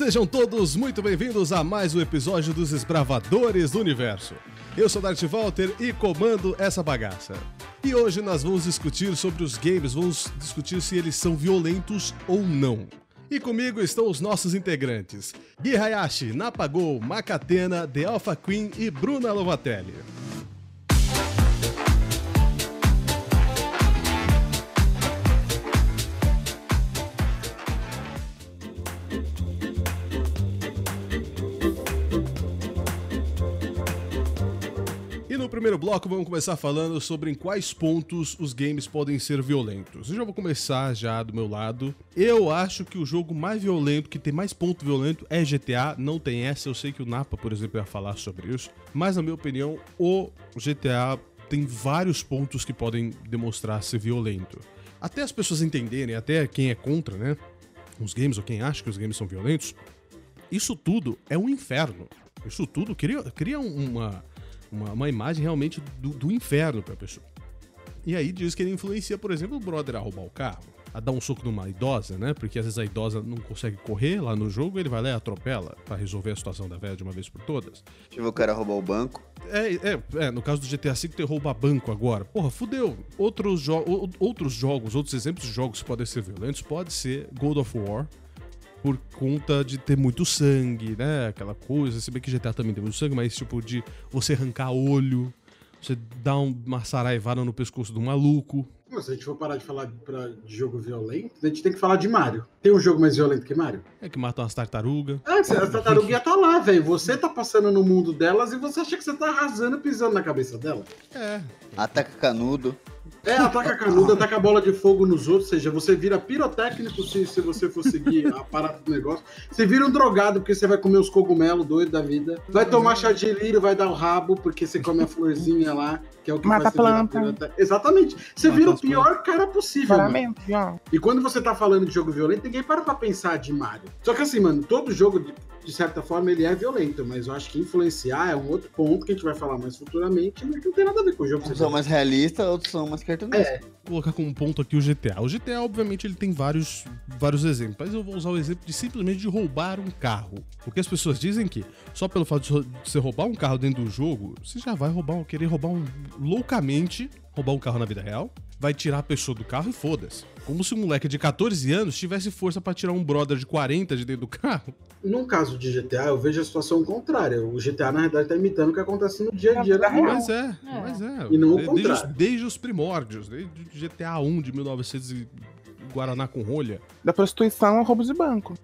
Sejam todos muito bem-vindos a mais um episódio dos Esbravadores do Universo. Eu sou Darth Walter e comando essa bagaça. E hoje nós vamos discutir sobre os games, vamos discutir se eles são violentos ou não. E comigo estão os nossos integrantes: Gui Hayashi, Napagol, Macatena, The Alpha Queen e Bruna Lovatelli. Primeiro bloco vamos começar falando sobre em quais pontos os games podem ser violentos. Eu já vou começar já do meu lado. Eu acho que o jogo mais violento, que tem mais ponto violento, é GTA. Não tem essa. Eu sei que o Napa, por exemplo, ia falar sobre isso. Mas na minha opinião, o GTA tem vários pontos que podem demonstrar ser violento. Até as pessoas entenderem, até quem é contra, né? Os games ou quem acha que os games são violentos, isso tudo é um inferno. Isso tudo cria, cria uma, uma, uma imagem realmente do, do inferno pra pessoa. E aí diz que ele influencia, por exemplo, o brother a roubar o carro, a dar um soco numa idosa, né? Porque às vezes a idosa não consegue correr lá no jogo, ele vai lá e atropela pra resolver a situação da velha de uma vez por todas. Tive o cara roubar o banco. É, é, é, no caso do GTA V tem rouba banco agora. Porra, fudeu. Outros, jo outros jogos, outros exemplos de jogos que podem ser violentos, pode ser God of War, por conta de ter muito sangue, né? Aquela coisa. Se bem que GTA também tem muito sangue, mas tipo de você arrancar olho, você dar um- uma saraivada no pescoço do maluco. Pô, Se a gente for parar de falar pra- de jogo violento, a gente tem que falar de Mario. Tem um jogo mais violento que Mario? É que mata umas tartarugas. Ah, a tartaruguinha tá lá, velho. Você tá passando no mundo delas e você acha que você tá arrasando pisando na cabeça dela. É. Ataca canudo. É, ataca a canuda, ataca a bola de fogo nos outros, ou seja, você vira pirotécnico se, se você for seguir a parada do negócio. Você vira um drogado porque você vai comer os cogumelos doido da vida. Vai tomar chá de lírio, vai dar o rabo porque você come a florzinha lá, que é o que Mata faz planta. Exatamente. Você Mata vira o pior cara possível. mano. Claramente. E quando você tá falando de jogo violento, ninguém para pra pensar de Mario. Só que assim, mano, todo jogo, de, de certa forma, ele é violento, mas eu acho que influenciar é um outro ponto que a gente vai falar mais futuramente, mas que não tem nada a ver com o jogo. Uns são mais realistas, outros são mais cartunescos. É, Vou colocar como ponto aqui o GTA. O GTA, obviamente, ele tem vários, vários exemplos, mas eu vou usar o exemplo de simplesmente de roubar um carro. Porque as pessoas dizem que só pelo fato de você roubar um carro dentro do jogo, você já vai roubar, querer roubar um loucamente, roubar um carro na vida real, vai tirar a pessoa do carro e foda-se. Como se um moleque de 14 anos tivesse força pra tirar um brother de 40 de dentro do carro. Num caso de GTA, eu vejo a situação contrária. O GTA, na verdade, tá imitando o que acontece no dia a dia Na da rua. Mas é, É. mas é. E não o De- desde, os, contrário. desde os primórdios, desde GTA 1 de 1900 e Guaraná com rolha. Da prostituição ao roubo de banco.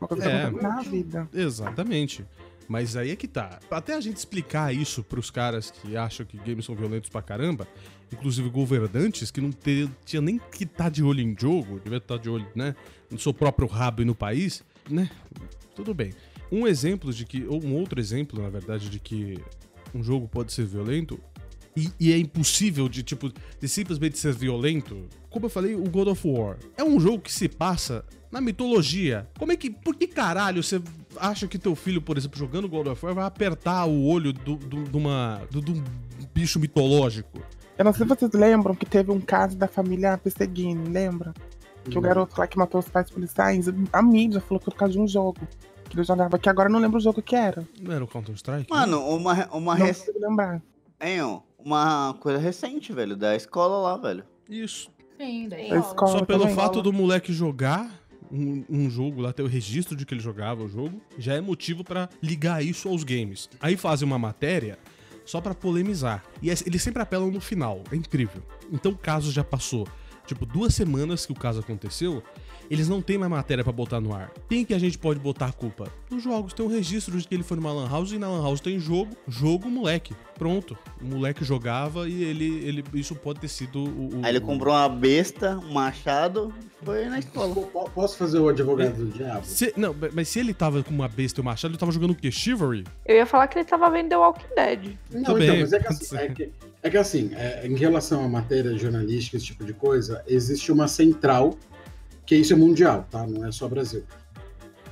Uma coisa É. que na vida. Exatamente. Mas aí é que tá. Até a gente explicar isso pros caras que acham que games são violentos pra caramba, inclusive governantes que não te- tinha nem que estar de olho em jogo, devia estar de olho, né, no seu próprio rabo e no país, né? Tudo bem. Um exemplo de que, ou um outro exemplo, na verdade, de que um jogo pode ser violento e, e é impossível de, tipo, de simplesmente ser violento. Como eu falei, o God of War é um jogo que se passa na mitologia. Como é que, por que caralho você acha que teu filho, por exemplo, jogando God of War, vai apertar o olho do, do, de uma, do, de um bicho mitológico? Eu não sei se vocês lembram que teve um caso da família Pesseguini, lembra? Que o garoto lá que matou os pais policiais, a mídia falou que foi por causa de um jogo. Que ele jogava, que agora eu não lembro o jogo que era. Não era o Counter-Strike? Mano, uma, uma, Não rec... consigo lembrar. ó, uma coisa recente, velho, da escola lá, velho. Isso. Sim, daí. Da escola Só pelo fato do moleque jogar um, um jogo lá, ter o registro de que ele jogava o jogo, já é motivo pra ligar isso aos games. Aí fazem uma matéria só pra polemizar. E é- eles sempre apelam no final. É incrível. Então o caso já passou, tipo, duas semanas que o caso aconteceu. Eles não têm mais matéria pra botar no ar. Quem que a gente pode botar a culpa? Nos jogos. Tem um registro de que ele foi numa lan house e na lan house tem jogo. Jogo, moleque. Pronto. O moleque jogava e ele, ele isso pode ter sido o, o- Aí ele comprou uma besta, um machado, foi na escola. Po- po- Posso fazer o advogado do diabo? Se- não, mas se ele tava com uma besta e um machado, ele tava jogando o quê? Chivalry? Eu ia falar que ele tava vendo The Walking Dead. Não, então, bem, mas é que assim, é que, é que assim, é, em relação à matéria jornalística, esse tipo de coisa, existe uma central, que isso é mundial, tá? Não é só Brasil.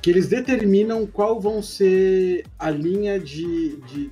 Que eles determinam qual vão ser a linha de, de,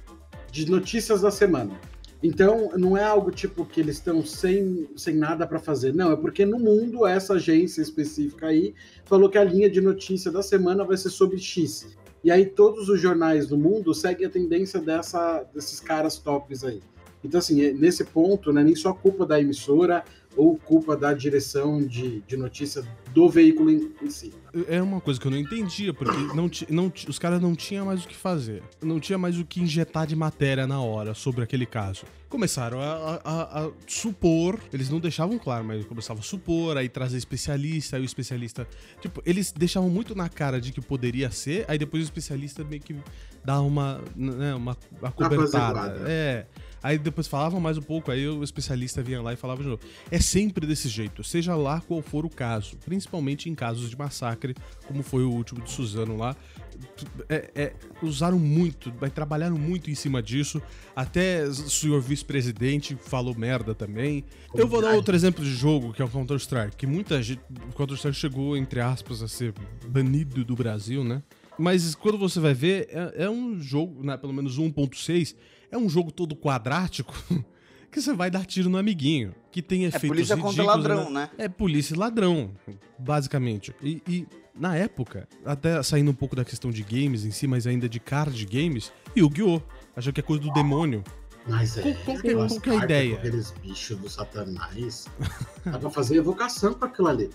de notícias da semana. Então, não é algo tipo que eles estão sem, sem nada para fazer. Não, é porque no mundo, essa agência específica aí falou que a linha de notícia da semana vai ser sobre X. E aí todos os jornais do mundo seguem a tendência dessa, desses caras tops aí. Então, assim, é- nesse ponto, não é nem só culpa da emissora ou culpa da direção de, de notícia do veículo em, em si. É uma coisa que eu não entendia, porque não não os caras não tinham mais o que fazer. Não tinha mais o que injetar de matéria na hora sobre aquele caso. Começaram a, a- a- supor, eles não deixavam claro, mas começavam a supor, aí trazer especialista, aí o especialista. Tipo, eles deixavam muito na cara de que poderia ser, aí depois o especialista meio que dá uma. Né, uma, uma cobertada. Apaziguada. É. Aí depois falavam mais um pouco, aí o especialista vinha lá e falava de novo. É sempre desse jeito, seja lá qual for o caso, principalmente em casos de massacre, como foi o último de Suzano lá. É- é, usaram muito, trabalharam muito em cima disso. Até o senhor vice-presidente falou merda também. Eu vou dar outro exemplo de jogo, que é o Counter-Strike, que muita gente. O Counter-Strike chegou, entre aspas, a ser banido do Brasil, né? Mas quando você vai ver, é, é um jogo, né, pelo menos 1.6, é um jogo todo quadrático que você vai dar tiro no amiguinho. Que tem É efeitos polícia contra ridículos, ladrão, né? É polícia e ladrão, basicamente. E, e, na época, até saindo um pouco da questão de games em si, mas ainda de card games, Yu-Gi-Oh! Achou que é coisa do demônio. Mas é. Qual- que é- qual que é a ideia? com Aqueles bichos do satanás. Dá pra fazer evocação com aquilo ali.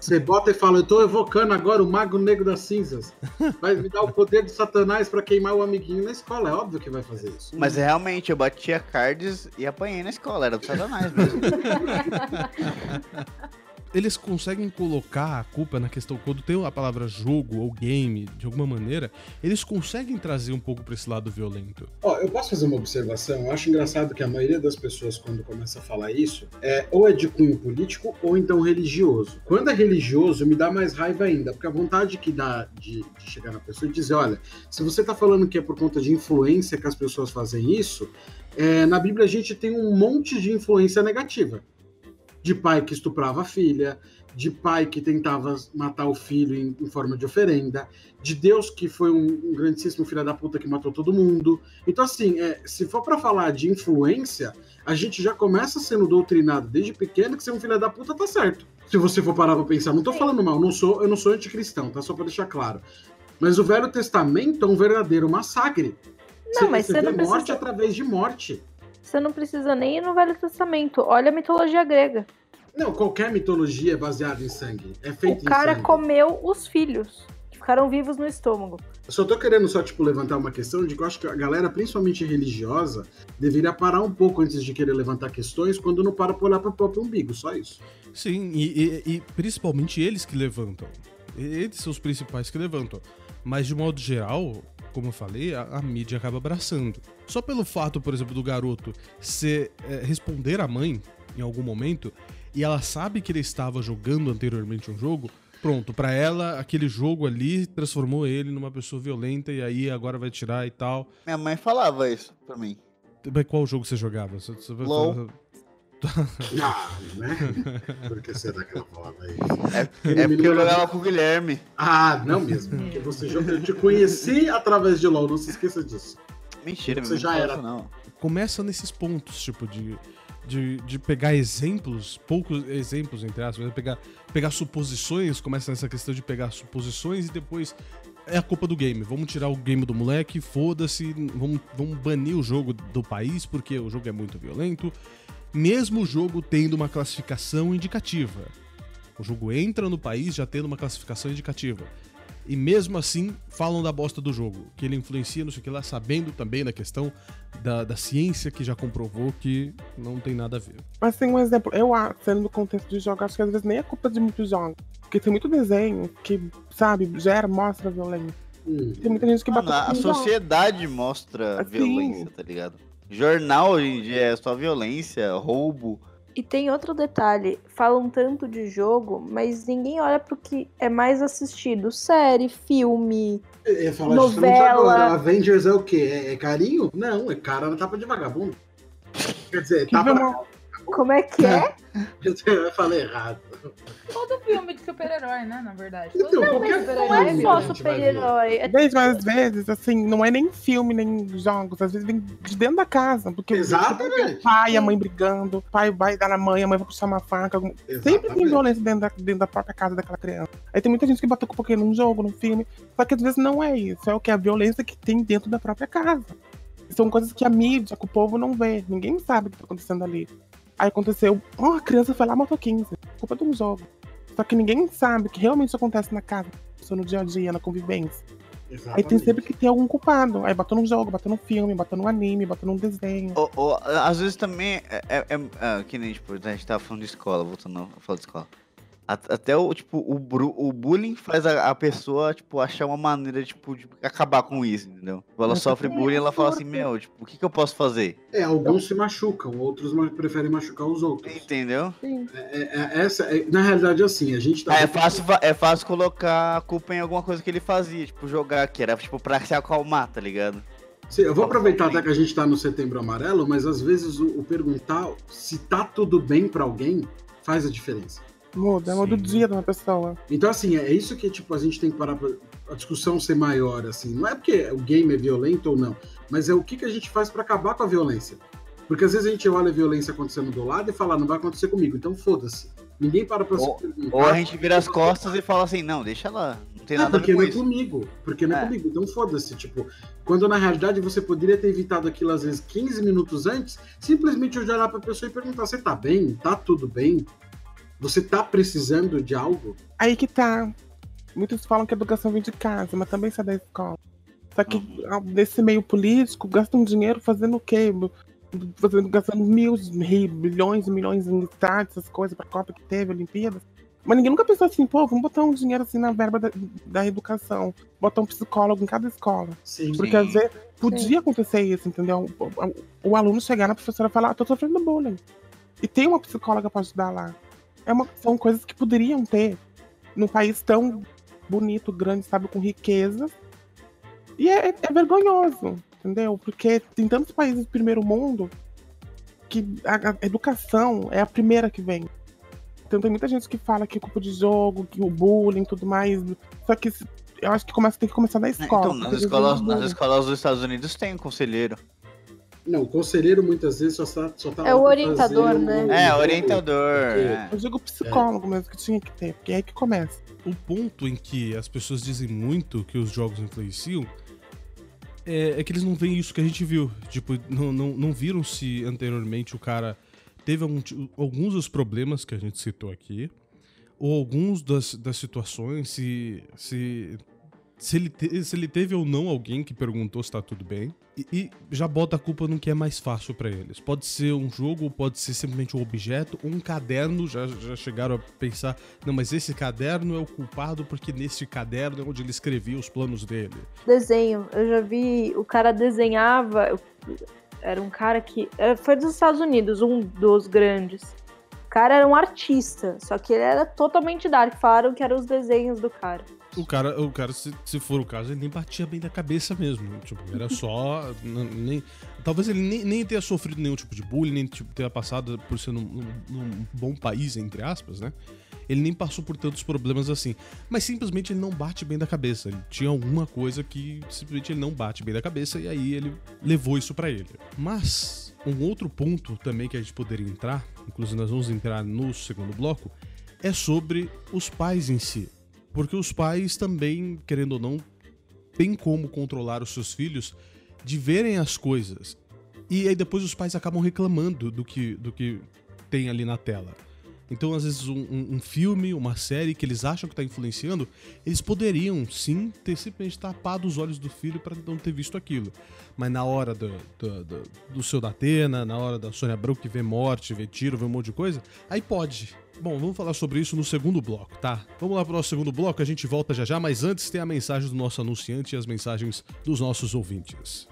Você bota e fala, eu tô evocando agora o Mago Negro das Cinzas. Vai me dar o poder do satanás pra queimar o amiguinho na escola. É óbvio que vai fazer isso. Mas realmente, eu batia cards e apanhei na escola, era do Satanás mesmo. Eles conseguem colocar a culpa na questão, quando tem a palavra jogo ou game, de alguma maneira, eles conseguem trazer um pouco pra esse lado violento. Ó, eu posso fazer uma observação? Eu acho engraçado que a maioria das pessoas, quando começa a falar isso, é ou é de cunho político ou então religioso. Quando é religioso, me dá mais raiva ainda, porque a vontade que dá de, de chegar na pessoa e dizer, olha, se você tá falando que é por conta de influência que as pessoas fazem isso, é, na Bíblia a gente tem um monte de influência negativa. De pai que estuprava a filha, de pai que tentava matar o filho em, em forma de oferenda, de Deus que foi um, um grandíssimo filho da puta que matou todo mundo. Então, assim, é, se for pra falar de influência, a gente já começa sendo doutrinado desde pequeno que ser um filho da puta tá certo. Se você for parar pra pensar, não tô falando mal, não sou, eu não sou anticristão, tá? Só pra deixar claro. Mas o Velho Testamento é um verdadeiro massacre. Não, mas você vê não morte precisa- através de morte. Você não precisa nem ir no Velho Testamento. Olha a mitologia grega. Não, qualquer mitologia é baseada em sangue. É O feito em cara sangue. comeu os filhos, que ficaram vivos no estômago. Eu só tô querendo só, tipo, levantar uma questão de que eu acho que a galera, principalmente religiosa, deveria parar um pouco antes de querer levantar questões quando não para pra olhar pro próprio umbigo, só isso. Sim, e, e- e principalmente eles que levantam. Eles são os principais que levantam. Mas de modo geral, como eu falei, a, a mídia acaba abraçando. Só pelo fato, por exemplo, do garoto ser, é, responder à mãe em algum momento e ela sabe que ele estava jogando anteriormente um jogo. Pronto, pra ela, aquele jogo ali transformou ele numa pessoa violenta e aí agora vai tirar e tal. Minha mãe falava isso pra mim. Mas qual jogo você jogava? Você- Ah, né? Por que será que ela falava isso? É porque eu jogava com o Guilherme. Ah, não mesmo. Porque você joga, eu te conheci através de LOL, não se esqueça disso. Mentira, Você já não era. não. começa nesses pontos, tipo, de, de, de pegar exemplos, poucos exemplos, entre aspas, né? pegar, pegar suposições, começa nessa questão de pegar suposições e depois é a culpa do game. Vamos tirar o game do moleque, foda-se, vamos, vamos banir o jogo do país porque o jogo é muito violento, mesmo o jogo tendo uma classificação indicativa. O jogo entra no país já tendo uma classificação indicativa. E mesmo assim, falam da bosta do jogo, que ele influencia, não sei o que lá, sabendo também da questão da, da ciência que já comprovou que não tem nada a ver. Mas tem um exemplo, eu acho, sendo no contexto de jogo, acho que às vezes nem é culpa de muitos jogos. Porque tem muito desenho que, sabe, gera, mostra violência. Hum. Tem muita gente que Mano, bate a a sociedade mostra Assim. violência, tá ligado? Jornal hoje em dia é só violência, roubo. E tem outro detalhe, falam tanto de jogo, mas ninguém olha pro que é mais assistido. Série, filme. Eu ia falar Novela. agora. Avengers é o quê? É, é carinho? Não, é cara na tapa de vagabundo. Quer dizer, tapa na... Como é que é? Eu falei errado. Super-herói, né? Na verdade. Então, qualquer filme de Não é só super-herói. É Bem, mas às vezes, assim, não é nem filme, nem jogos. Às vezes vem de dentro da casa. Porque Exatamente. o pai e a mãe brigando, o pai vai dar na mãe, a mãe vai puxar uma faca. algum- Sempre tem violência dentro da, dentro da própria casa daquela criança. Aí tem muita gente que bota culpa aqui num jogo, num filme. Só que às vezes não é isso. É o que? A violência que tem dentro da própria casa. São coisas que a mídia, que o povo não vê. Ninguém sabe o que tá acontecendo ali. Aí aconteceu, oh, a criança foi lá e matou 15. Culpa de um jogo. Só que ninguém sabe que realmente isso acontece na casa, no dia a dia, na convivência. Aí tem Exatamente. sempre que ter algum culpado. Aí bateu num jogo, bateu num filme, bateu num anime, bateu num desenho. Ou- ou, às vezes também é, é- é- é, que nem, tipo, a gente tava falando de escola, voltando a falar de escola. Até o, tipo, o, bru- o bullying faz a, a pessoa, tipo, achar uma maneira, tipo, de acabar com isso, entendeu? Ela Mas sofre é bullying, ela fala assim, meu, tipo, o que que eu posso fazer? É, alguns se machucam, outros preferem machucar os outros. Entendeu? sim. É, é- essa, é- na realidade, assim, a gente tá. Ah, é, fácil, é fácil colocar a culpa em alguma coisa que ele fazia, tipo, jogar, que era, tipo, pra se acalmar, tá ligado? Sim, eu vou aproveitar até que a gente tá no setembro amarelo, mas às vezes o, o perguntar se tá tudo bem pra alguém faz a diferença. Muda, muda o dia de uma pessoa. Então, assim, é isso que, tipo, a gente tem que parar pra a discussão ser maior, assim. Não é porque o game é violento ou não, mas é o que, que a gente faz pra acabar com a violência. Porque às vezes a gente olha a violência acontecendo do lado e fala, "Ah, não vai acontecer comigo, então foda-se. Ninguém para pra Ou- se perguntar. Ou a gente vira as costas e fala assim, não, deixa lá, não tem É, nada a porque ver com não é isso. comigo. Porque não é, É. comigo. Então foda-se. Tipo, quando na realidade você poderia ter evitado aquilo às vezes 15 minutos antes, simplesmente olhar pra pessoa e perguntar: você tá bem? Tá tudo bem? Você tá precisando de algo? Aí que tá. Muitos falam que a educação vem de casa, mas também sai da escola. Só que ah, nesse meio político, gastam dinheiro fazendo o quê? Fazendo, gastando mil, bilhões e milhões em estádios, essas coisas, pra Copa que teve, Olimpíadas. Mas ninguém nunca pensou assim, pô, vamos botar um dinheiro assim na verba da, da educação. Botar um psicólogo em cada escola. Sim. Porque Sim. às vezes podia acontecer isso, entendeu? O, o- o aluno chegar na professora e falar, ah, tô sofrendo bullying. E tem uma psicóloga pra ajudar lá. É uma, são coisas que poderiam ter num país tão bonito, grande, sabe, com riqueza. E é, é vergonhoso, entendeu? Porque tem tantos países do primeiro mundo que a, a educação é a primeira que vem. Então tem muita gente que fala que é culpa de jogo, que o bullying e tudo mais. Só que eu acho que começa, tem que começar na É, escola. Então, nas escolas, nas escolas dos Estados Unidos tem um conselheiro. Não, o conselheiro muitas vezes só tá, só tá É o orientador, fazer né? É, o- orientador. Porque- é. Eu digo psicólogo mesmo, que tinha que ter, porque é aí que começa. O ponto em que as pessoas dizem muito que os jogos influenciam é, é que eles não veem isso que a gente viu. Tipo, não, não, não viram se anteriormente o cara teve algum alguns dos problemas que a gente citou aqui, ou alguns das, das situações, se, se, se, ele te- se ele teve ou não alguém que perguntou se tá tudo bem. E, e já bota a culpa no que é mais fácil pra eles. Pode ser um jogo, pode ser simplesmente um objeto, um caderno. Já, já chegaram a pensar não, mas esse caderno é o culpado porque nesse caderno é onde ele escrevia os planos dele. Desenho. Eu já vi. O cara desenhava. Era um cara que. era- Foi dos Estados Unidos, um dos grandes. O cara era um artista, só que ele era totalmente dark. Falaram que eram os desenhos do cara. O cara, o cara se, se for o caso, ele nem batia bem da cabeça mesmo. Tipo, era só. nem, talvez ele nem, nem tenha sofrido nenhum tipo de bullying, nem tipo, tenha passado por ser num, num- num bom país, entre aspas, né? Ele nem passou por tantos problemas assim. Mas simplesmente ele não bate bem da cabeça. Ele tinha alguma coisa que simplesmente ele não bate bem da cabeça e aí ele levou isso pra ele. Mas um outro ponto também que a gente poderia entrar, inclusive nós vamos entrar no segundo bloco, é sobre os pais em si. Porque os pais também, querendo ou não, têm como controlar os seus filhos de verem as coisas. E aí depois os pais acabam reclamando do que, do que tem ali na tela. Então, às vezes, um, um- filme, uma série que eles acham que tá influenciando, eles poderiam sim ter simplesmente tapado os olhos do filho para não ter visto aquilo. Mas na hora do, do, do, do seu Datena, na hora da Sônia Abrão que vê morte, vê tiro, vê um monte de coisa, aí pode. Bom, vamos falar sobre isso no segundo bloco, tá? Vamos lá pro nosso segundo bloco, a gente volta já já, mas antes tem a mensagem do nosso anunciante e as mensagens dos nossos ouvintes.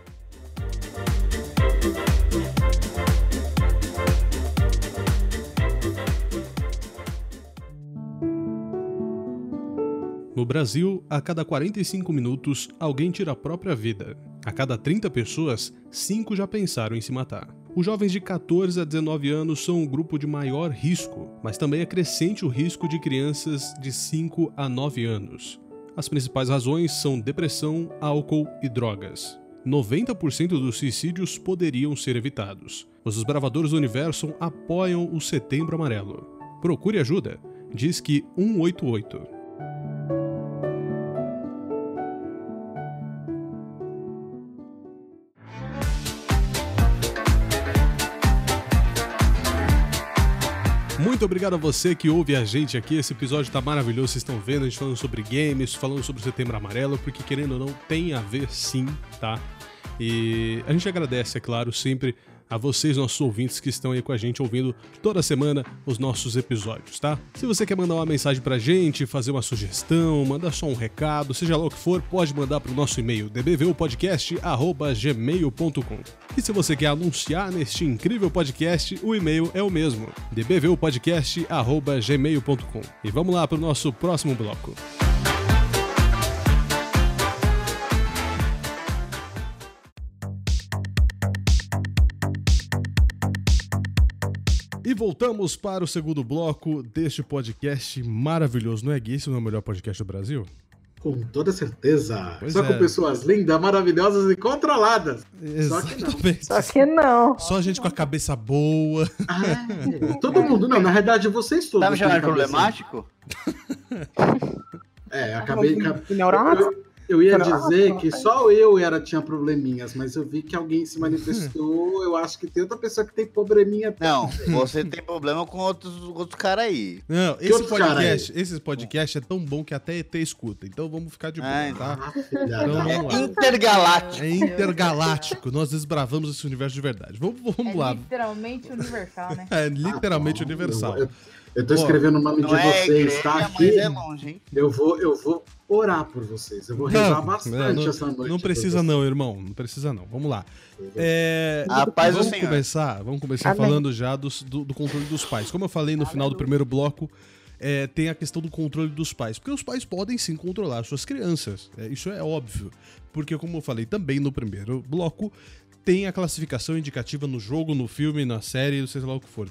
No Brasil, a cada 45 minutos, alguém tira a própria vida. A cada 30 pessoas, 5 já pensaram em se matar. Os jovens de 14 a 19 anos são o grupo de maior risco, mas também é crescente o risco de crianças de 5 a 9 anos. As principais razões são depressão, álcool e drogas. 90% dos suicídios poderiam ser evitados. Os desbravadores do universo apoiam o Setembro Amarelo. Procure ajuda. Diz que 188. Muito obrigado a você que ouve a gente aqui. Esse episódio tá maravilhoso. Vocês estão vendo a gente falando sobre games, falando sobre o Setembro Amarelo, porque querendo ou não, tem a ver sim, tá? E a gente agradece, é claro, sempre a vocês, nossos ouvintes que estão aí com a gente ouvindo toda semana os nossos episódios, tá? Se você quer mandar uma mensagem pra gente, fazer uma sugestão, mandar só um recado, seja lá o que for, pode mandar pro nosso e-mail dbvupodcast@gmail.com. E se você quer anunciar neste incrível podcast, o e-mail é o mesmo, dbvupodcast@gmail.com. E vamos lá pro nosso próximo bloco. Voltamos para o segundo bloco deste podcast maravilhoso. Não é Gui? Esse não é o melhor podcast do Brasil? Com toda certeza. Pois Só é. com pessoas lindas, maravilhosas e controladas. Só que não. Exatamente. Só que não. Só gente com a cabeça boa. Ah, é. todo mundo, não, na verdade vocês todos. Tá me chamando problemático? É, acabei. Neurótico? Eu, ia dizer que só eu era tinha probleminhas, mas eu vi que alguém se manifestou. Eu acho que tem outra pessoa que tem probleminha. Não, você tem problema com outros, outros caras aí. Não, esse podcast, esse podcast é tão bom que até ET escuta. Então vamos ficar de boa, Ai, tá? Ah, filha Então, da- vamos lá. Intergaláctico. É intergaláctico. Nós desbravamos esse universo de verdade. Vamos, vamos É lá. literalmente universal, né? É literalmente Ah, universal. Eu, eu tô escrevendo o nome de é vocês, igreja, tá? mas Aqui. é longe, hein? Eu vou, eu vou orar por vocês. Eu vou rezar Não, bastante não, essa noite. Não precisa não, irmão. Não precisa não. Vamos lá. É, A paz do vamos Senhor. começar, vamos começar Amém. falando já dos- do, do controle dos pais. Como eu falei no final do primeiro bloco, é, tem a questão do controle dos pais. Porque os pais podem sim controlar suas crianças. É, isso é óbvio. Porque, como eu falei também no primeiro bloco, tem a classificação indicativa no jogo, no filme, na série, seja lá o que for.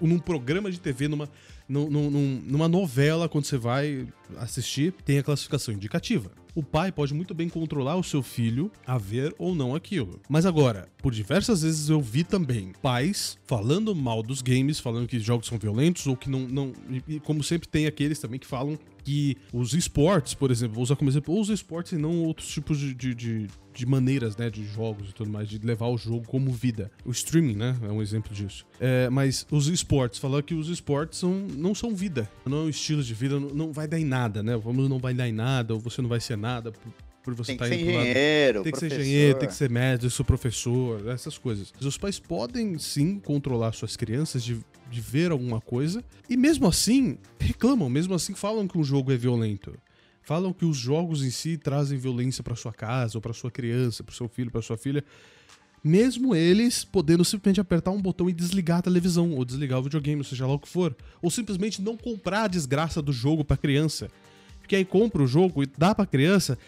Num programa de TV, numa, num- num- num- numa novela, quando você vai assistir, tem a classificação indicativa. O pai pode muito bem controlar o seu filho a ver ou não aquilo. Mas agora, por diversas vezes eu vi também pais falando mal dos games, falando que jogos são violentos ou que não. não e, e como sempre tem aqueles também que falam que os esportes, por exemplo, vou usar como exemplo, os esportes e não outros tipos de, de, de, de maneiras, né, de jogos e tudo mais, de levar o jogo como vida. O streaming, né, é um exemplo disso. É, mas os esportes, falar que os esportes são, não são vida, não é um estilo de vida, não, não vai dar em nada, né? Vamos não vai dar em nada, ou você não vai ser nada por, você estar ser indo engenheiro, tem que ser professor. engenheiro, tem que ser médico, ser professor, essas coisas. Os pais podem sim controlar suas crianças de, de ver alguma coisa e mesmo assim reclamam, mesmo assim falam que um jogo é violento. Falam que os jogos em si trazem violência pra sua casa, ou pra sua criança, pro seu filho, pra sua filha. Mesmo eles podendo simplesmente apertar um botão e desligar a televisão, ou desligar o videogame, ou seja lá o que for. Ou simplesmente não comprar a desgraça do jogo pra criança. Porque aí compra o jogo e dá pra criança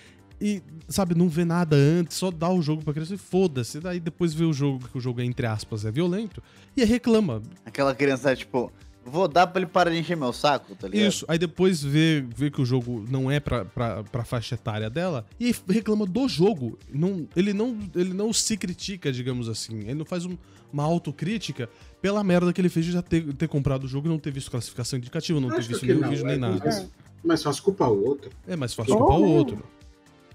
e, sabe, não vê nada antes, só dá o jogo pra criança e foda-se. Daí depois vê o jogo, que o jogo é, entre aspas, é violento, e aí reclama. Aquela criança, tipo, vou dar pra ele parar de encher meu saco, tá ligado? Isso, aí depois vê, vê que o jogo não é pra, pra, pra faixa etária dela, e reclama do jogo. Não, ele, não, ele não se critica, digamos assim. Ele não faz um- uma autocrítica pela merda que ele fez de já ter, ter comprado o jogo e não ter visto classificação indicativa, não ter Acho visto que nenhum não, vídeo nem é, nada. Mas, mas faz culpar o outro. É mais fácil culpar o outro.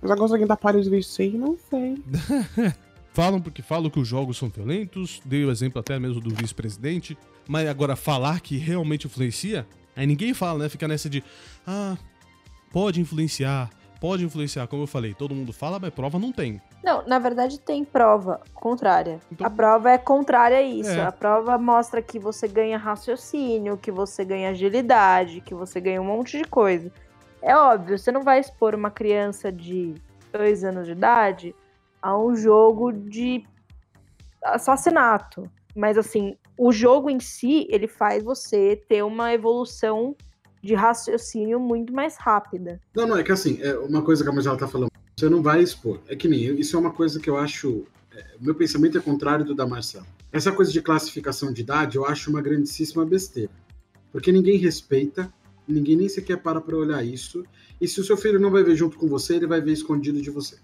Já conseguindo dar para de vestir? Não sei. Falam porque falam que os jogos são violentos, dei o exemplo até mesmo do vice-presidente, mas agora falar que realmente influencia, aí ninguém fala, né? Fica nessa de, ah, pode influenciar, pode influenciar, como eu falei, todo mundo fala, mas prova não tem. Não, na verdade tem prova contrária. Então- A prova é contrária a isso. É. A prova mostra que você ganha raciocínio, que você ganha agilidade, que você ganha um monte de coisa. É óbvio, você não vai expor uma criança de dois anos de idade a um jogo de assassinato. Mas assim, o jogo em si, ele faz você ter uma evolução de raciocínio muito mais rápida. Não, não, é que assim, é uma coisa que a Marcela tá falando, você não vai expor. É que nem isso é uma coisa que eu acho. é, meu pensamento é contrário do da Marcela. essa coisa de classificação de idade eu acho uma grandíssima besteira. Porque ninguém respeita, ninguém nem sequer para para olhar isso. E se o seu filho não vai ver junto com você, ele vai ver escondido de você.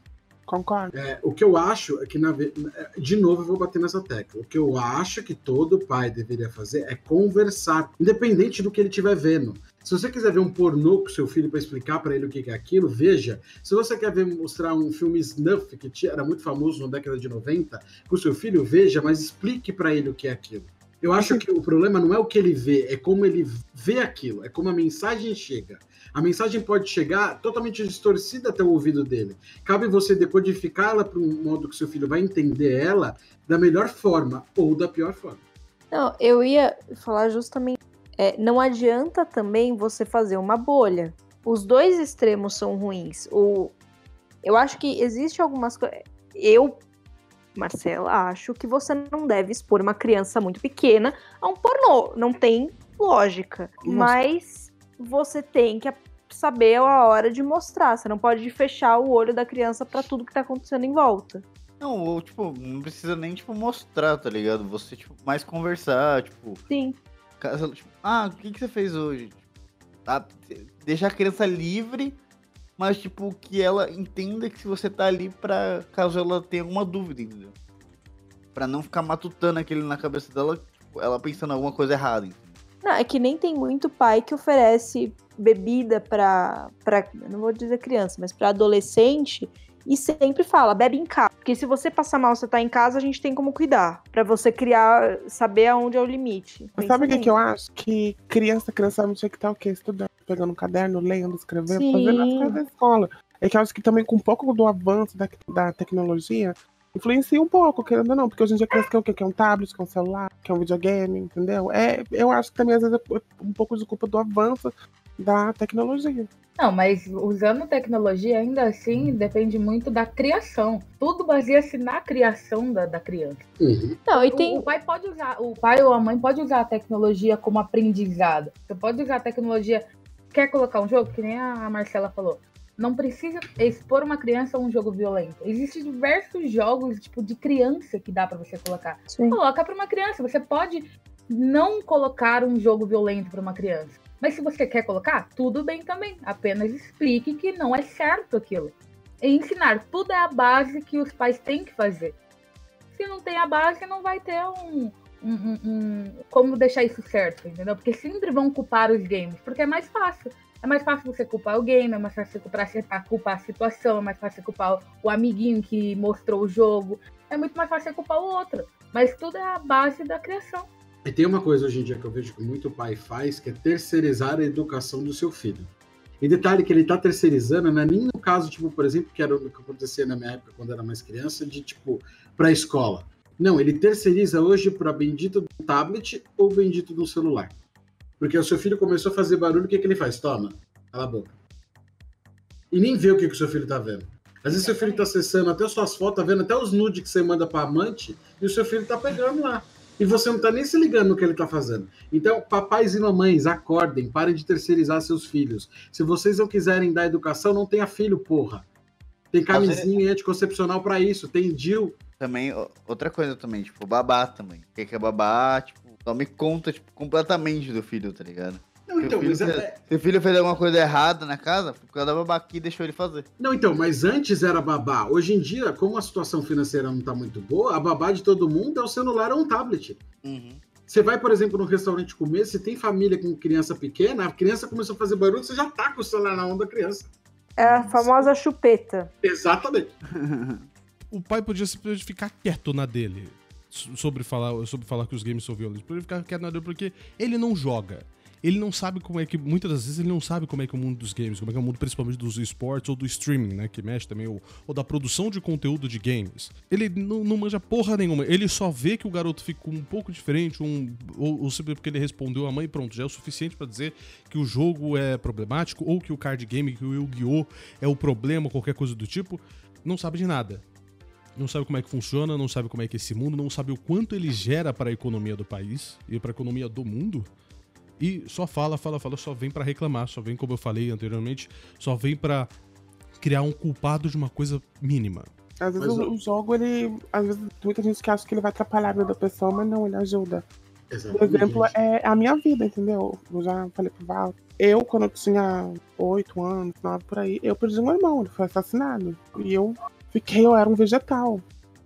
Concordo. É, o que eu acho é que, na ve- de novo, eu vou bater nessa tecla. O que eu acho que todo pai deveria fazer é conversar, independente do que ele estiver vendo. Se você quiser ver um pornô com seu filho para explicar para ele o que é aquilo, veja. Se você quer ver mostrar um filme snuff que era muito famoso na década de 90, com o seu filho, veja, mas explique para ele o que é aquilo. Eu acho que o problema não é o que ele vê, é como ele vê aquilo, é como a mensagem chega. A mensagem pode chegar totalmente distorcida até o ouvido dele. Cabe você decodificá-la para um modo que seu filho vai entender ela da melhor forma ou da pior forma. Não, eu ia falar justamente. é, não adianta também você fazer uma bolha. Os dois extremos são ruins. O, eu acho que existe algumas coisas. Eu, Marcela, acho que você não deve expor uma criança muito pequena a um pornô. Não tem lógica. Nossa. Mas você tem que saber a hora de mostrar. Você não pode fechar o olho da criança para tudo que tá acontecendo em volta. Não, ou, tipo, não precisa nem, tipo, mostrar, tá ligado? Você, tipo, mais conversar, tipo, Sim. caso- tipo, ah, o que, que você fez hoje? Tá? Deixar a criança livre, mas, tipo, que ela entenda que você tá ali pra caso ela tenha alguma dúvida, entendeu? Pra não ficar matutando aquele na cabeça dela, tipo, ela pensando alguma coisa errada, entendeu? Não, é que nem tem muito pai que oferece bebida pra, pra não vou dizer criança, mas pra adolescente e sempre fala, bebe em casa. Porque se você passar mal, você tá em casa, a gente tem como cuidar. Pra você criar, saber aonde é o limite. Mas sabe o que, que eu acho? Que criança, criança sabe tinha que estar o quê? Estudando, pegando um caderno, lendo, escrevendo, Sim. fazendo as coisas da escola. É que eu acho que também com um pouco do avanço da, da tecnologia, influencia um pouco, querendo ou não, porque hoje em dia a criança quer o quê? Quer um tablet, quer um celular, quer um videogame, entendeu? É, eu acho que também às vezes é um pouco de culpa do avanço da tecnologia. Não, mas usando tecnologia, ainda assim, depende muito da criação. Tudo baseia-se na criação da, da criança. Não, e O- tem. O, pai pode usar, o pai ou a mãe pode usar a tecnologia como aprendizado. Você pode usar a tecnologia. Quer colocar um jogo? Que nem a Marcela falou. Não precisa expor uma criança a um jogo violento. Existem diversos jogos, tipo, de criança que dá pra você colocar. Sim. Coloca pra uma criança. Você pode não colocar um jogo violento pra uma criança. Mas se você quer colocar, tudo bem também. Apenas explique que não é certo aquilo. E ensinar tudo é a base que os pais têm que fazer. Se não tem a base, não vai ter um, um, um- um- como deixar isso certo, entendeu? Porque sempre vão culpar os games, porque é mais fácil. É mais fácil você culpar o game, é mais fácil você culpar, a- situação, é mais fácil você culpar o, o amiguinho que mostrou o jogo. É muito mais fácil você culpar o outro. Mas tudo é a base da criação. E tem uma coisa hoje em dia que eu vejo que muito pai faz, que é terceirizar a educação do seu filho. E detalhe que ele tá terceirizando, não é nem no caso, tipo, por exemplo, que era o que acontecia na minha época, quando era mais criança, de, tipo, pra escola. Não, ele terceiriza hoje para bendito do tablet ou bendito do celular. Porque o seu filho começou a fazer barulho, o que, que ele faz? Toma, cala a boca. E nem vê o que, que o seu filho tá vendo. Às vezes seu filho tá acessando até suas fotos, tá vendo até os nudes que você manda pra amante, e o seu filho tá pegando lá. E você não tá nem se ligando no que ele tá fazendo. Então, papais e mamães, acordem, parem de terceirizar seus filhos. Se vocês não quiserem dar educação, não tenha filho, porra. Tem camisinha anticoncepcional pra isso, tem DIL. Também, outra coisa também, tipo, babá também. O que que é babá, tipo, tome conta, tipo, completamente do filho, tá ligado? Não, então, Seu mas filho, é- Se o filho fez alguma coisa errada na casa, por causa da babá que deixou ele fazer. Não, então, mas antes era babá. Hoje em dia, como a situação financeira não tá muito boa, a babá de todo mundo é o celular ou um tablet. Você vai, por exemplo, num restaurante comer, se tem família com criança pequena, a criança começou a fazer barulho, você já tá com o celular na mão da criança. É a famosa chupeta. Exatamente. O pai podia simplesmente ficar quieto na dele so- sobre falar, sobre falar que os games são violentos. Podia ficar quieto na dele porque ele não joga. Ele não sabe como é que. Muitas das vezes ele não sabe como é que é o mundo dos games, como é que é o mundo principalmente dos esportes ou do streaming, né? Que mexe também, ou, ou da produção de conteúdo de games. Ele não, não manja porra nenhuma. Ele só vê que o garoto ficou um pouco diferente, um, ou, ou simplesmente porque ele respondeu a mãe pronto, já é o suficiente pra dizer que o jogo é problemático, ou que o card game, que o Yu-Gi-Oh! é o problema, qualquer coisa do tipo. Não sabe de nada não sabe como é que funciona, não sabe como é que é esse mundo, não sabe o quanto ele gera para a economia do país e para a economia do mundo. E só fala, fala, fala, só vem para reclamar, só vem, como eu falei anteriormente, só vem para criar um culpado de uma coisa mínima. Às vezes Mas o, o jogo, ele. Às vezes tem muita gente que acha que ele vai atrapalhar a vida da pessoa, mas não, ele ajuda. Por Exatamente. exemplo, é a minha vida, entendeu? Eu já falei pro Val. Eu, quando eu tinha oito anos, nove por aí, eu perdi um irmão, ele foi assassinado. E eu fiquei, eu era um vegetal.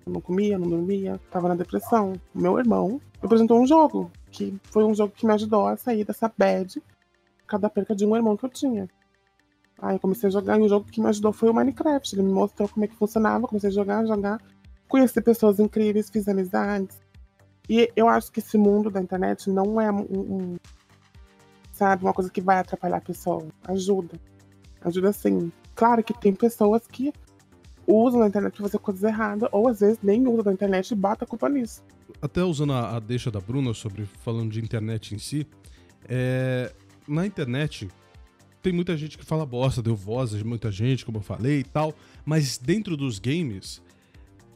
Eu não comia, não dormia, tava na depressão. Meu irmão me apresentou um jogo, que foi um jogo que me ajudou a sair dessa bad por causa da perca de um irmão que eu tinha. Aí eu comecei a jogar e o jogo que me ajudou foi o Minecraft. Ele me mostrou como é que funcionava, comecei a jogar, jogar. Conheci pessoas incríveis, fiz amizades. E eu acho que esse mundo da internet não é um, um- sabe, uma coisa que vai atrapalhar a pessoa. Ajuda. Ajuda sim. Claro que tem pessoas que usam a internet pra fazer coisas erradas, ou às vezes nem usam da internet e bota a culpa nisso. Até usando a, a deixa da Bruna sobre falando de internet em si, é, na internet tem muita gente que fala bosta, deu voz de muita gente, como eu falei e tal, mas dentro dos games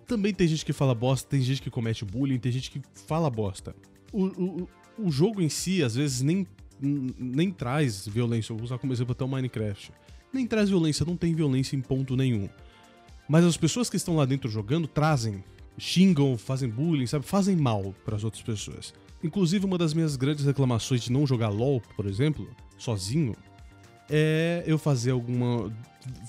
também tem gente que fala bosta, tem gente que comete bullying, tem gente que fala bosta. O, o, o jogo em si, às vezes, nem, nem traz violência. Vou usar como exemplo até o Minecraft. Nem traz violência, não tem violência em ponto nenhum. Mas as pessoas que estão lá dentro jogando trazem, xingam, fazem bullying, sabe? Fazem mal para as outras pessoas. Inclusive, uma das minhas grandes reclamações de não jogar LoL, por exemplo, sozinho, é eu fazer alguma.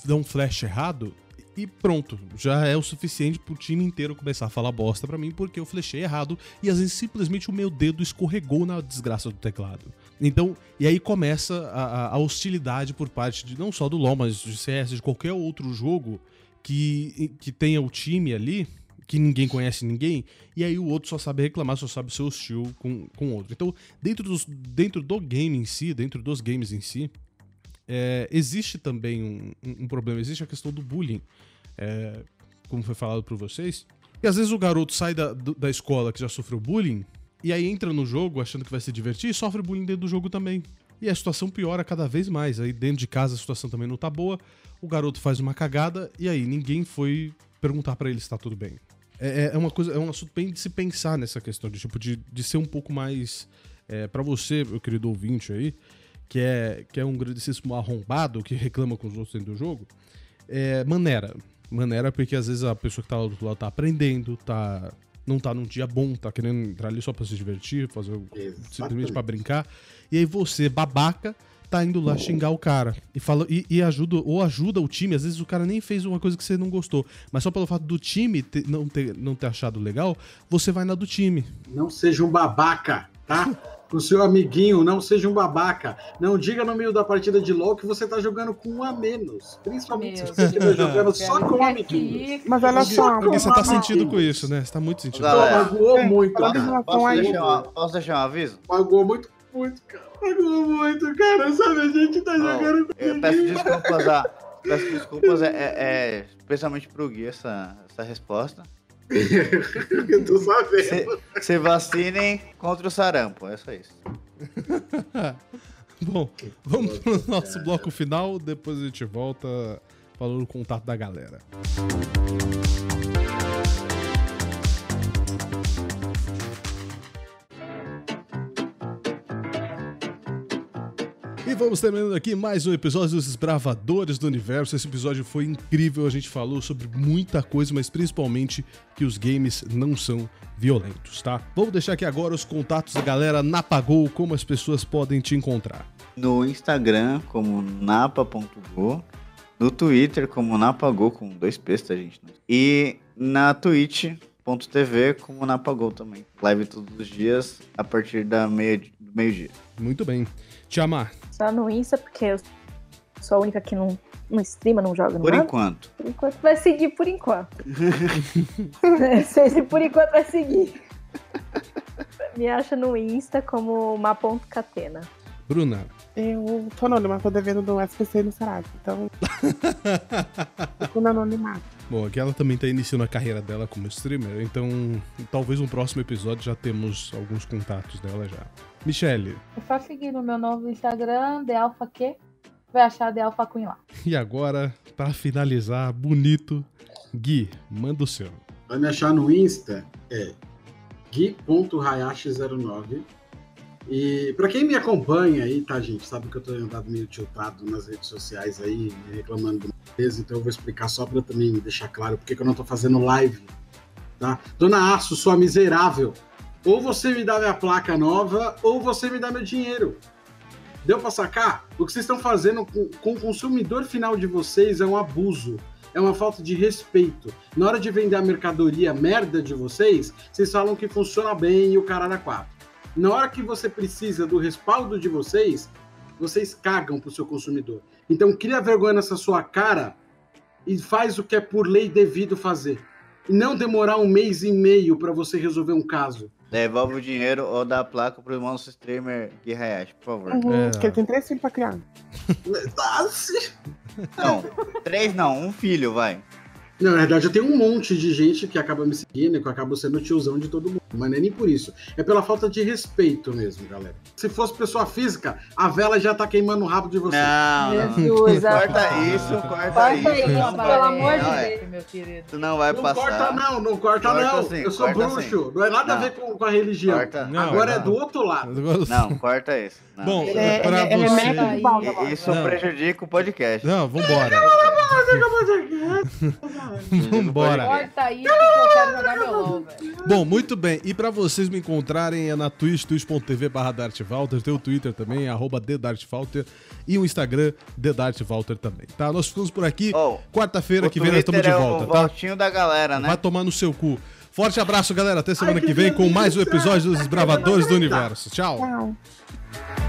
dar um flash errado e pronto. Já é o suficiente pro time inteiro começar a falar bosta pra mim porque eu flechei errado e às vezes simplesmente o meu dedo escorregou na desgraça do teclado. Então, e aí começa a, a- a hostilidade por parte de não só do LoL, mas de CS, de qualquer outro jogo que, que tenha o time ali, que ninguém conhece ninguém, e aí o outro só sabe reclamar, só sabe ser hostil com o outro. Então, dentro, dos, dentro do game em si, dentro dos games em si, é, existe também um, um- problema, existe a questão do bullying, é, como foi falado por vocês. E às vezes o garoto sai da, da escola que já sofreu bullying, e aí entra no jogo achando que vai se divertir e sofre bullying dentro do jogo também. E a situação piora cada vez mais. Aí dentro de casa a situação também não tá boa, o garoto faz uma cagada, e aí ninguém foi perguntar pra ele se tá tudo bem. É, é- é uma coisa, é um assunto bem de se pensar nessa questão, de, tipo, de, de ser um pouco mais. É, para você, meu querido ouvinte aí, que é, que é um grandíssimo arrombado que reclama com os outros dentro do jogo, é maneira. Maneira porque às vezes a pessoa que tá lá do outro lado tá aprendendo, tá. Não tá num dia bom, tá querendo entrar ali só pra se divertir, fazer o- simplesmente pra brincar. E aí você, babaca, tá indo lá xingar o cara. E, fala, e, e ajuda, ou ajuda o time, às vezes o cara nem fez uma coisa que você não gostou. Mas só pelo fato do time ter- não, ter, não ter achado legal, você vai na do time. Não seja um babaca, tá? Com o seu amiguinho, não seja um babaca. Não diga no meio da partida de LOL que você tá jogando com um a menos. Principalmente Meu se você estiver jogando só com Que amiguinhos. Mas olha só, Porque você tá Amiguinhos. sentindo com isso, né? Você tá muito sentindo. Galera, Magoou É, muito, cara. Posso deixar, uma- posso deixar um aviso? Magoou muito, muito, cara. Magoou muito, cara. Sabe, a gente tá Não, jogando com Eu peço desculpas a. Peço desculpas, é, é- é especialmente pro Gui essa, essa resposta. Eu tô sabendo. Se, se vacinem contra o sarampo, é só isso. Bom, vamos pro nosso bloco final, depois a gente volta falando o contato da galera. E vamos terminando aqui mais um episódio dos Desbravadores do Universo. Esse episódio foi incrível, a gente falou sobre muita coisa, mas principalmente que os games não são violentos, tá? Vamos deixar aqui agora os contatos da galera na Pagou, como as pessoas podem te encontrar. No Instagram, como napa.go. No Twitter, como napagol, com dois P's, tá, gente? E na twitch.tv, como napagol também. Live todos os dias, a partir da meia, do meio-dia. Muito bem. Te amar. Só no Insta, porque eu sou a única que não, não streama, não joga, Por não enquanto. Por enquanto vai seguir por enquanto. Se por enquanto vai seguir. Me acha no Insta como ma.catena. Bruna. eu tô anônima, tô devendo do SPC no Sarasa, então. Fico no anonimato. Bom, aqui ela também tá iniciando a carreira dela como streamer, então talvez no próximo episódio já temos alguns contatos dela já. Michele, É só seguir no meu novo Instagram, TheAlphaQ. Vai achar The Alpha Queen lá. e agora, pra finalizar, bonito, Gui, manda o seu. Vai me achar no Insta, é gui.hayashi09. E pra quem me acompanha aí, tá, gente, sabe que eu tô andado meio tiltado nas redes sociais aí, reclamando do beleza, então eu vou explicar só pra também deixar claro porque que eu não tô fazendo live, tá? Dona Aço, sua miserável, ou você me dá minha placa nova, ou você me dá meu dinheiro. Deu pra sacar? O que vocês estão fazendo com, o consumidor final de vocês é um abuso, é uma falta de respeito. Na hora de vender a mercadoria merda de vocês, vocês falam que funciona bem e o caralho é quatro. Na hora que você precisa do respaldo de vocês, vocês cagam pro seu consumidor. Então cria vergonha nessa sua cara e faz o que é por lei devido fazer. E não demorar um mês e meio para você resolver um caso. Devolve o dinheiro ou dá a placa pro nosso streamer Gui Hayashi, por favor. Uhum, É. Porque ele tem três filhos pra criar. Não, três não, um filho, vai. Não, na verdade, eu tenho um monte de gente que acaba me seguindo e que eu acabo sendo o tiozão de todo mundo. Mas não é nem por isso. É pela falta de respeito mesmo, galera. Se fosse pessoa física, a vela já tá queimando o rabo de vocês. Não, não. Jesus, Corta amado. isso, corta Corta isso. isso, não pelo vai. amor de Não, é. Deus. meu querido. Tu não vai Não passar. corta não, não corta, Corta não. sim, eu sou corta bruxo. Não é nada a Não. ver com, com a religião. Corta. Não, Agora é não. do outro lado. Não, corta isso. Não. Bom, Ele é, pra ele é, ele é você... agora. Isso Não. prejudica o podcast. Não, vambora. Vambora. Corta isso que eu quero jogar meu LOL, velho. Bom, muito bem. E pra vocês me encontrarem é na Twitch, twitch.tv barra DartValter, tem o Twitter também, arroba TheDartValter, e o Instagram, TheDartValter também, tá? Nós ficamos por aqui. Oh, Quarta-feira que vem nós estamos de é volta, o tá? da galera, né? Vai tomar no seu cu. Forte abraço, galera. Até semana Ai, que que vem com mais um episódio dos Desbravadores do Universo. Tchau. Tchau.